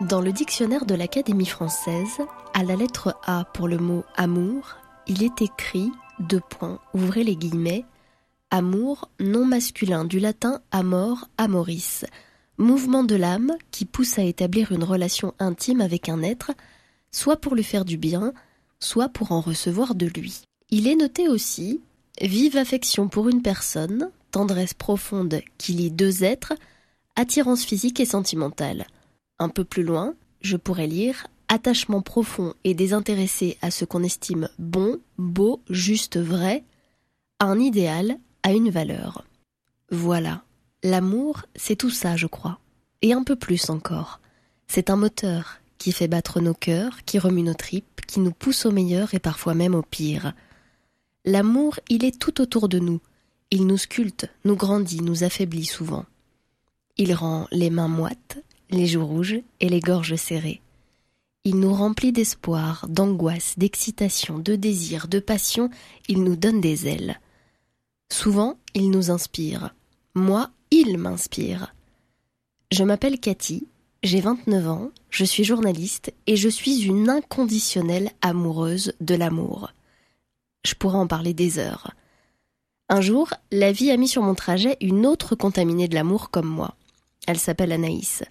Dans le dictionnaire de l'Académie française, à la lettre A pour le mot amour, il est écrit, deux points, ouvrez les guillemets, amour, nom masculin du latin amor, amoris, mouvement de l'âme qui pousse à établir une relation intime avec un être, soit pour lui faire du bien, soit pour en recevoir de lui. Il est noté aussi vive affection pour une personne, tendresse profonde qui lie deux êtres, attirance physique et sentimentale. Un peu plus loin, je pourrais lire attachement profond et désintéressé à ce qu'on estime bon, beau, juste, vrai, à un idéal, à une valeur. Voilà, l'amour, c'est tout ça, je crois. Et un peu plus encore. C'est un moteur qui fait battre nos cœurs, qui remue nos tripes, qui nous pousse au meilleur et parfois même au pire. L'amour, il est tout autour de nous. Il nous sculpte, nous grandit, nous affaiblit souvent. Il rend les mains moites, les joues rouges et les gorges serrées. Il nous remplit d'espoir, d'angoisse, d'excitation, de désir, de passion, il nous donne des ailes. Souvent, il nous inspire. Moi, il m'inspire. Je m'appelle Cathy, j'ai 29 ans, je suis journaliste et je suis une inconditionnelle amoureuse de l'amour. Je pourrais en parler des heures. Un jour, la vie a mis sur mon trajet une autre contaminée de l'amour comme moi. Elle s'appelle Anaïs.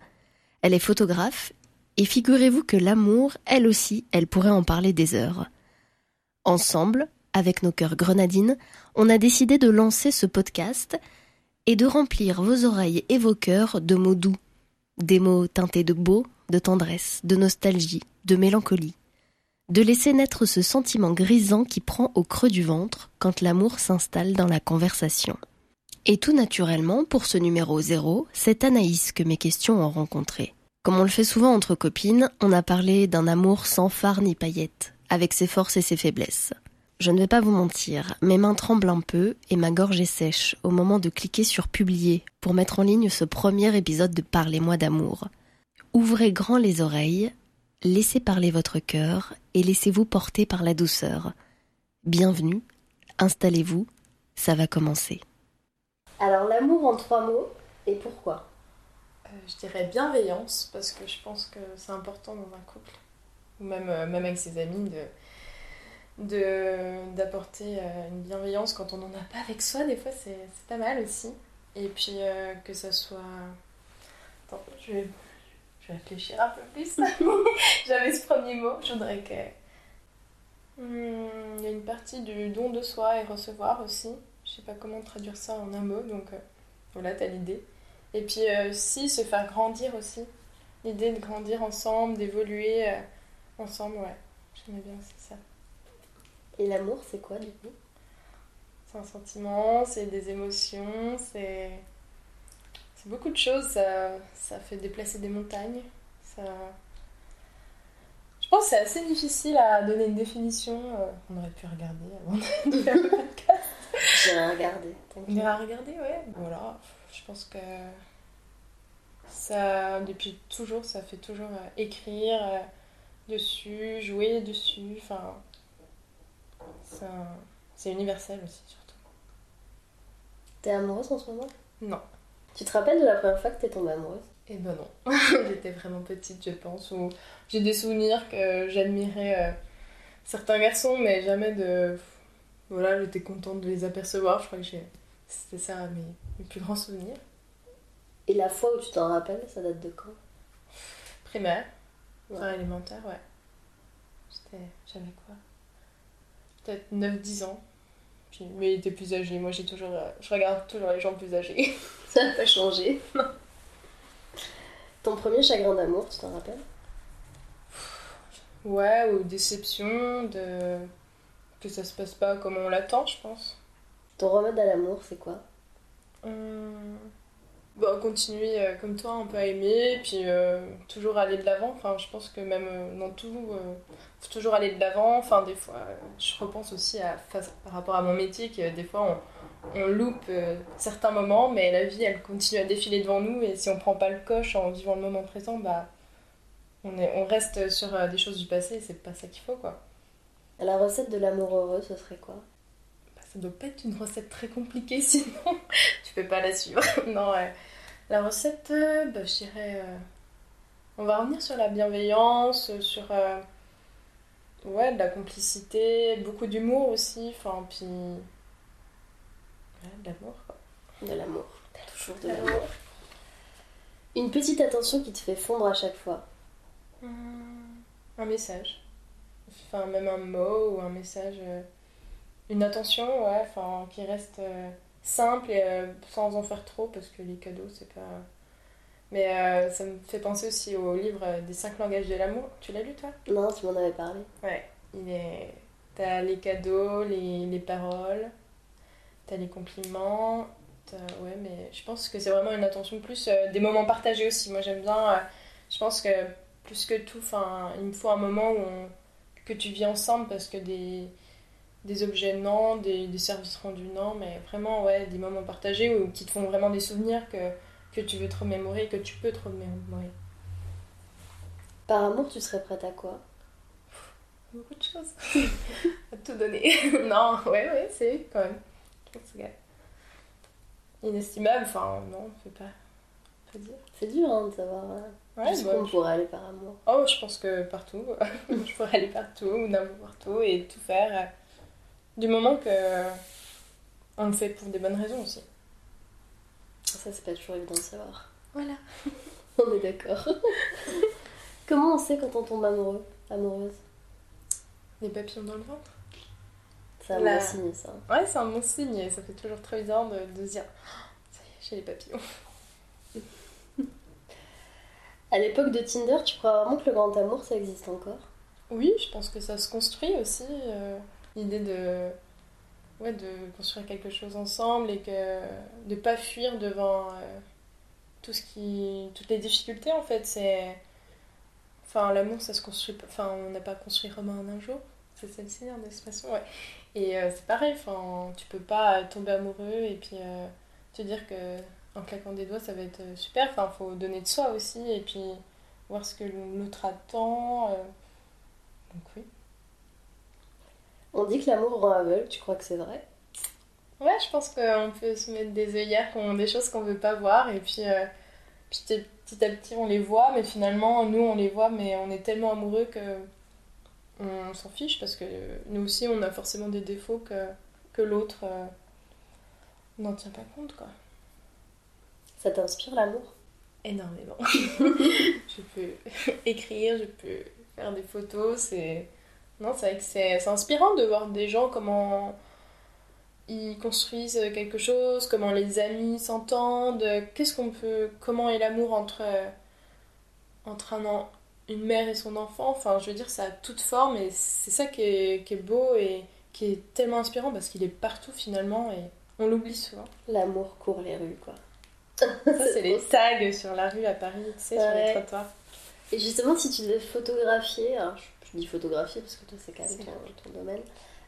Elle est photographe et figurez-vous que l'amour, elle aussi, elle pourrait en parler des heures. Ensemble, avec nos cœurs grenadines, on a décidé de lancer ce podcast et de remplir vos oreilles et vos cœurs de mots doux, des mots teintés de beau, de tendresse, de nostalgie, de mélancolie, de laisser naître ce sentiment grisant qui prend au creux du ventre quand l'amour s'installe dans la conversation. Et tout naturellement, pour ce numéro zéro, c'est Anaïs que mes questions ont rencontré. Comme on le fait souvent entre copines, on a parlé d'un amour sans phare ni paillettes, avec ses forces et ses faiblesses. Je ne vais pas vous mentir, mes mains tremblent un peu et ma gorge est sèche au moment de cliquer sur publier pour mettre en ligne ce premier épisode de Parlez-moi d'amour. Ouvrez grand les oreilles, laissez parler votre cœur et laissez-vous porter par la douceur. Bienvenue, installez-vous, ça va commencer. Alors l'amour en trois mots, et pourquoi? Euh, je dirais bienveillance, parce que je pense que c'est important dans un couple, ou même, euh, même avec ses amis, de d'apporter euh, une bienveillance quand on n'en a pas avec soi, des fois c'est pas mal aussi. Et puis que ça soit... Attends, je vais, je vais réfléchir un peu plus. J'avais ce premier mot, je voudrais que... Hmm, Il y a une partie du don de soi et recevoir aussi. Je sais pas comment traduire ça en un mot, donc euh, voilà, t'as l'idée. Et puis euh, aussi se faire grandir aussi. L'idée de grandir ensemble, d'évoluer euh, ensemble, ouais. J'aimais bien aussi ça. Et l'amour, c'est quoi du coup? C'est un sentiment, c'est des émotions, c'est. C'est beaucoup de choses. Ça, ça fait déplacer des montagnes. Ça. Je pense que c'est assez difficile à donner une définition. on aurait pu regarder avant de faire le podcast. J'ai regardé. On ira regarder, ouais. Voilà, je pense que ça, depuis toujours, ça fait toujours euh, écrire euh, dessus, jouer dessus. Enfin, c'est un- c'est universel aussi, surtout. T'es amoureuse en ce moment? Non. Tu te rappelles de la première fois que t'es tombée amoureuse? Eh ben non. J'étais vraiment petite, je pense. Ou j'ai des souvenirs que j'admirais euh, certains garçons, mais jamais de. Voilà, j'étais contente de les apercevoir. Je crois que c'était ça mes, mes plus grands souvenirs. Et la fois où tu t'en rappelles, ça date de quand? Primaire, Ouais. enfin élémentaire, ouais. J'étais. J'avais quoi Peut-être 9-10 ans. Puis, mais il était plus âgé. Moi, j'ai toujours. euh, je regarde toujours les gens plus âgés. Ça n'a pas changé. Ton premier chagrin d'amour, tu t'en rappelles? Ouais, ou déception, de. Que ça se passe pas comme on l'attend, je pense. Ton remède à l'amour, c'est quoi? Hum, Bah, continuer euh, comme toi un peu à aimer, puis euh, toujours aller de l'avant. Enfin, je pense que même euh, dans tout, faut toujours aller de l'avant. Enfin, des fois, je repense aussi à, face- par rapport à mon métier que des fois on, on loupe certains moments, mais la vie elle continue à défiler devant nous et si on prend pas le coche en vivant le moment présent, bah on, est, on reste sur des choses du passé et c'est pas ça qu'il faut quoi. La recette de l'amour heureux, ce serait quoi? Bah, ça doit pas être une recette très compliquée, sinon tu peux pas la suivre. non, ouais. La recette, euh, bah, je dirais. euh, on va revenir sur la bienveillance, sur euh, ouais, de la complicité, beaucoup d'humour aussi, enfin, puis. Ouais, de l'amour, quoi. De l'amour. Toujours de l'amour. Une petite attention qui te fait fondre à chaque fois. Hum, Un message. Enfin, même un mot ou un message. euh, Une attention, ouais, enfin, qui reste euh, simple et euh, sans en faire trop, parce que les cadeaux, c'est pas. Mais euh, ça me fait penser aussi au livre des cinq langages de l'amour. Tu l'as lu, toi? Non, tu m'en avais parlé. Ouais, il est. T'as les cadeaux, les, les paroles, t'as les compliments. Ouais, mais je pense que c'est vraiment une attention plus euh, des moments partagés aussi. Moi j'aime bien. euh, je pense que plus que tout, enfin, il me faut un moment où on- que tu vis ensemble parce que des, des objets non, des, des services rendus non, mais vraiment ouais, des moments partagés où, qui te font vraiment des souvenirs que, que tu veux te remémorer, que tu peux te remémorer. Par amour, tu serais prête à quoi? Beaucoup de choses. à tout donner. non, ouais, ouais, c'est quand même. Inestimable, enfin, non, je sais pas. Pas dire. C'est dur hein, de savoir euh, Ouais, jusqu'où bah, on pourrait aller par amour. Oh, je pense que partout. je pourrais aller partout, ou n'importe où, et tout faire. euh, Du moment que on le fait pour des bonnes raisons aussi. Ça, c'est pas toujours évident de savoir. Voilà. On est d'accord. Comment on sait quand on tombe amoureux Amoureuse? Les papillons dans le ventre. C'est un La- bon signe, ça. Ouais, c'est un bon signe, et ça fait toujours très bizarre de, de se dire Oh, ça y est, j'ai les papillons. À l'époque de Tinder, tu crois vraiment que le grand amour, ça existe encore? Oui, je pense que ça se construit aussi. euh, L'idée de, ouais, de construire quelque chose ensemble et que de pas fuir devant euh, tout ce qui, toutes les difficultés en fait. C'est, enfin, l'amour, ça se construit. Enfin, on n'a pas construit Rome en un jour. C'est celle-ci hein, d'expression, ouais. Et euh, c'est pareil. Enfin, tu peux pas tomber amoureux et puis te dire que en claquant des doigts, ça va être euh, super. Enfin, faut donner de soi aussi et puis voir ce que l'autre attend. euh, donc oui. On dit que l'amour rend aveugle, tu crois que c'est vrai? Ouais, je pense qu'on peut se mettre des œillères qui ont des choses qu'on veut pas voir et puis euh, petit, petit à petit on les voit, mais finalement nous on les voit, mais on est tellement amoureux que on s'en fiche parce que nous aussi on a forcément des défauts que, que l'autre euh, n'en tient pas compte quoi. Ça t'inspire l'amour? Énormément. je peux écrire, je peux faire des photos, c'est. Non, c'est vrai que c'est inspirant de voir des gens comment ils construisent quelque chose, comment les amis s'entendent, qu'est-ce qu'on peut. comment est l'amour entre, entre un une mère et son enfant. Enfin, je veux dire, ça a toute forme et c'est ça qui est, qui est beau et qui est tellement inspirant parce qu'il est partout finalement et on l'oublie souvent. L'amour court les rues, quoi. Ça, c'est les tags sur la rue à Paris, tu sais, sur les trottoirs. Et justement, si tu devais photographier, alors je, je dis photographier parce que toi c'est quand même ton, ton domaine,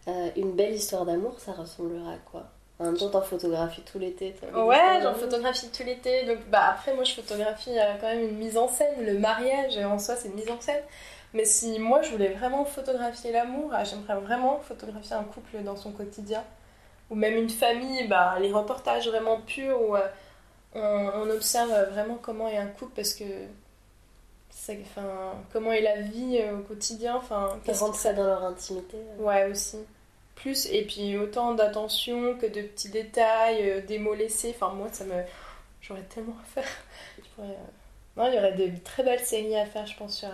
euh, une belle histoire d'amour, ça ressemblera à quoi? Même temps, t'en photographies tout l'été. Ouais, j'en photographie tout l'été. Donc, bah, après, moi, je photographie euh, quand même une mise en scène. Le mariage, en soi, c'est une mise en scène. Mais si moi, je voulais vraiment photographier l'amour, ah, j'aimerais vraiment photographier un couple dans son quotidien. Ou même une famille, bah, les reportages vraiment purs où euh, on, on observe vraiment comment est un couple parce que. Enfin, comment est la vie euh, au quotidien. Enfin, Ils rentrent ça dans leur intimité. Ouais, aussi. Plus, et puis autant d'attention que de petits détails, euh, des mots laissés. Enfin, moi, ça me. J'aurais tellement à faire. Je pourrais, euh, Non, il y aurait de très belles séries à faire, je pense, sur.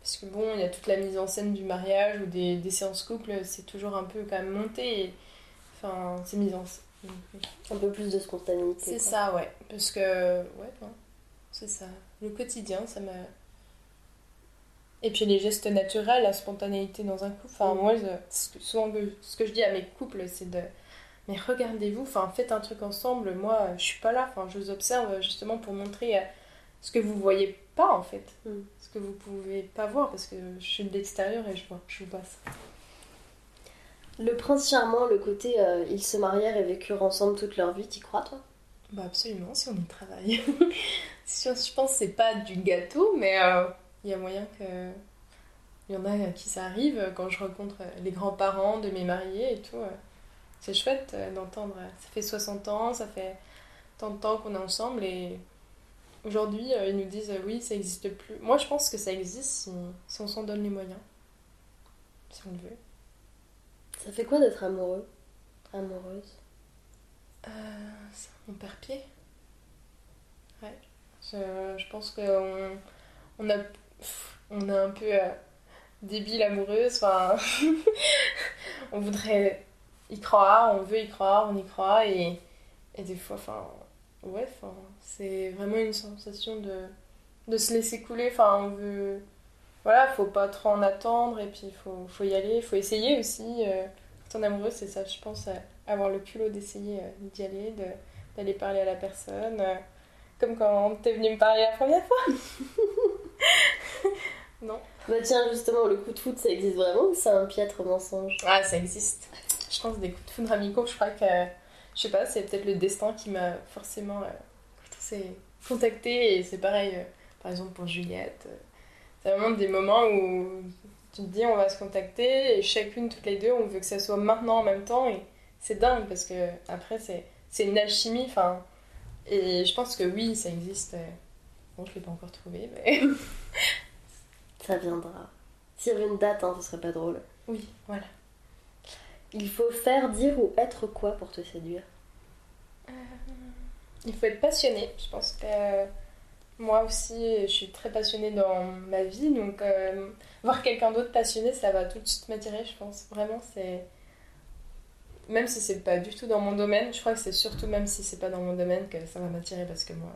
Parce que bon, il y a toute la mise en scène du mariage ou des, des séances couple, c'est toujours un peu quand même monté. Et... Enfin, c'est mis en scène. Un peu plus de spontanéité. C'est ça, ouais. Parce que, ouais, non. C'est ça. Le quotidien, ça me. Et puis les gestes naturels, la spontanéité dans un couple. Enfin, Mm. moi, je- ce que, souvent, ce que je dis à mes couples, c'est de. Mais regardez-vous, enfin, faites un truc ensemble. Moi, je suis pas là. Enfin, je vous observe justement pour montrer euh, ce que vous voyez pas, en fait. Mm. Ce que vous pouvez pas voir, parce que je suis de l'extérieur et je vois, je vous ça. Le prince charmant, le côté euh, ils se marièrent et vécurent ensemble toute leur vie, t'y crois toi? Bah absolument, si on y travaille. Je pense que c'est pas du gâteau, mais euh, il y a moyen que... Il y en a qui ça arrive quand je rencontre les grands-parents de mes mariés et tout. euh, C'est chouette euh, d'entendre. Ça fait 60 ans, ça fait tant de temps qu'on est ensemble et Aujourd'hui, euh, ils nous disent euh, oui, ça existe plus. Moi, je pense que ça existe si on s'en donne les moyens. Si on le veut. Ça fait quoi d'être amoureux? Amoureuse? Euh, c'est mon père-pied. Ouais. Je, je pense qu'on on a, on a un peu euh, débile amoureuse. Enfin, on voudrait y croire, on veut y croire, on y croit. Et, et des fois, enfin, ouais, enfin, c'est vraiment une sensation de, de se laisser couler. Enfin, on veut. Voilà, faut pas trop en attendre et puis il faut, faut y aller, il faut essayer aussi. euh, quand on est amoureux, c'est ça, je pense, avoir le culot d'essayer euh, d'y aller, d'aller parler à la personne. euh, comme quand t'es venu me parler la première fois. non. Bah tiens, justement, le coup de foot, ça existe vraiment ou c'est un piètre mensonge? Ah, ça existe. Je pense des coups de foudre amicaux, je crois que. Je sais pas, c'est peut-être le destin qui m'a forcément. quand on s'est contacté, et c'est pareil, par exemple pour Juliette. Euh, c'est vraiment des moments où tu te dis on va se contacter, et chacune, toutes les deux, on veut que ça soit maintenant en même temps, et c'est dingue parce que après, c'est une alchimie, enfin. Et je pense que oui, ça existe. euh, Bon, je l'ai pas encore trouvé, mais. Ça viendra. Avait une date, hein, ce serait pas drôle. oui, voilà. Il faut faire, dire ou être quoi pour te séduire? Il faut être passionné. Je pense que euh, moi aussi, je suis très passionnée dans ma vie. Donc, euh, voir quelqu'un d'autre passionné, ça va tout de suite m'attirer, je pense. Vraiment, c'est. Même si c'est pas du tout dans mon domaine, je crois que c'est surtout même si c'est pas dans mon domaine que ça va m'attirer parce que moi,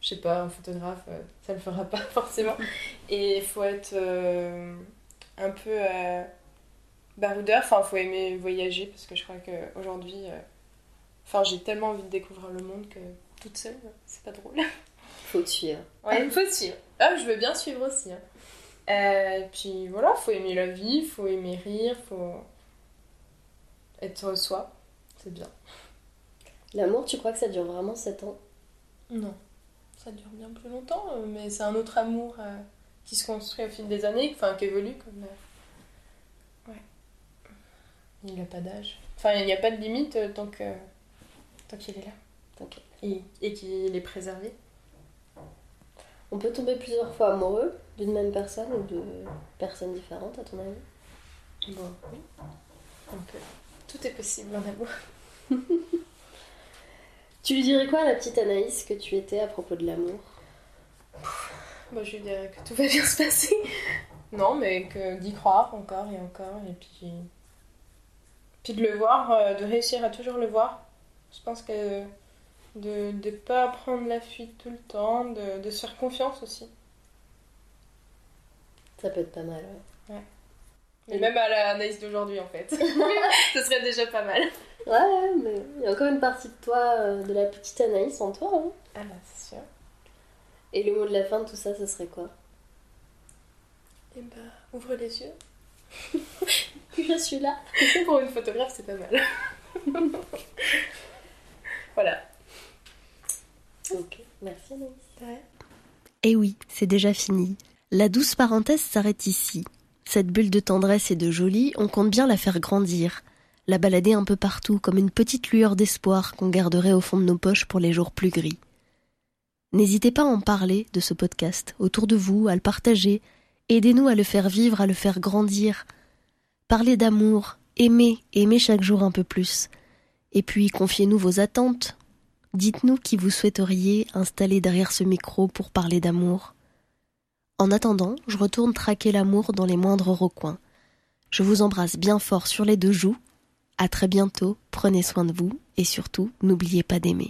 je sais pas, un photographe, euh, ça le fera pas forcément. Et il faut être euh, un peu baroudeur, enfin, il faut aimer voyager parce que je crois qu'aujourd'hui. Enfin, j'ai tellement envie de découvrir le monde que toute seule, c'est pas drôle. Faut te suivre. Ouais, il faut suivre. Ah, je veux bien suivre aussi. hein. Euh, puis voilà, faut aimer la vie, faut aimer rire, faut être soi. C'est bien. L'amour, tu crois que ça dure vraiment 7 ans? Non, ça dure bien plus longtemps, euh, mais c'est un autre amour euh, qui se construit au fil des années, enfin qui évolue comme. euh, Ouais. Il n'a pas d'âge. Enfin, il n'y a pas de limite tant que tant qu'il est là. Et qu'il est préservé. On peut tomber plusieurs fois amoureux d'une même personne ou de personnes différentes, à ton avis? Bon, oui. On peut. Tout est possible en amour. Tu lui dirais quoi à la petite Anaïs que tu étais à propos de l'amour? Moi, je lui dirais que tout va bien se passer. Non, mais que d'y croire encore et encore. Et puis. Puis de le voir, euh, de réussir à toujours le voir. Je pense que. De ne pas prendre la fuite tout le temps, de, de se faire confiance aussi. Ça peut être pas mal, ouais. Et même à la Anaïs d'aujourd'hui, en fait. Ce serait déjà pas mal. Ouais, mais il y a encore une partie de toi, euh, de la petite Anaïs en toi. hein. Ah bah, c'est sûr. Et le mot de la fin de tout ça, ce serait quoi? Et bah, ouvre les yeux. Je suis là. Pour une photographe, c'est pas mal. voilà. Ok. Eh oui, c'est déjà fini. La douce parenthèse s'arrête ici. Cette bulle de tendresse et de jolie, on compte bien la faire grandir, la balader un peu partout comme une petite lueur d'espoir qu'on garderait au fond de nos poches pour les jours plus gris. N'hésitez pas à en parler de ce podcast autour de vous, à le partager, aidez-nous à le faire vivre, à le faire grandir. Parlez d'amour, aimez, aimez chaque jour un peu plus. Et puis confiez-nous vos attentes, Dites-nous qui vous souhaiteriez installer derrière ce micro pour parler d'amour. En attendant, je retourne traquer l'amour dans les moindres recoins. Je vous embrasse bien fort sur les deux joues. À très bientôt, prenez soin de vous et surtout, n'oubliez pas d'aimer.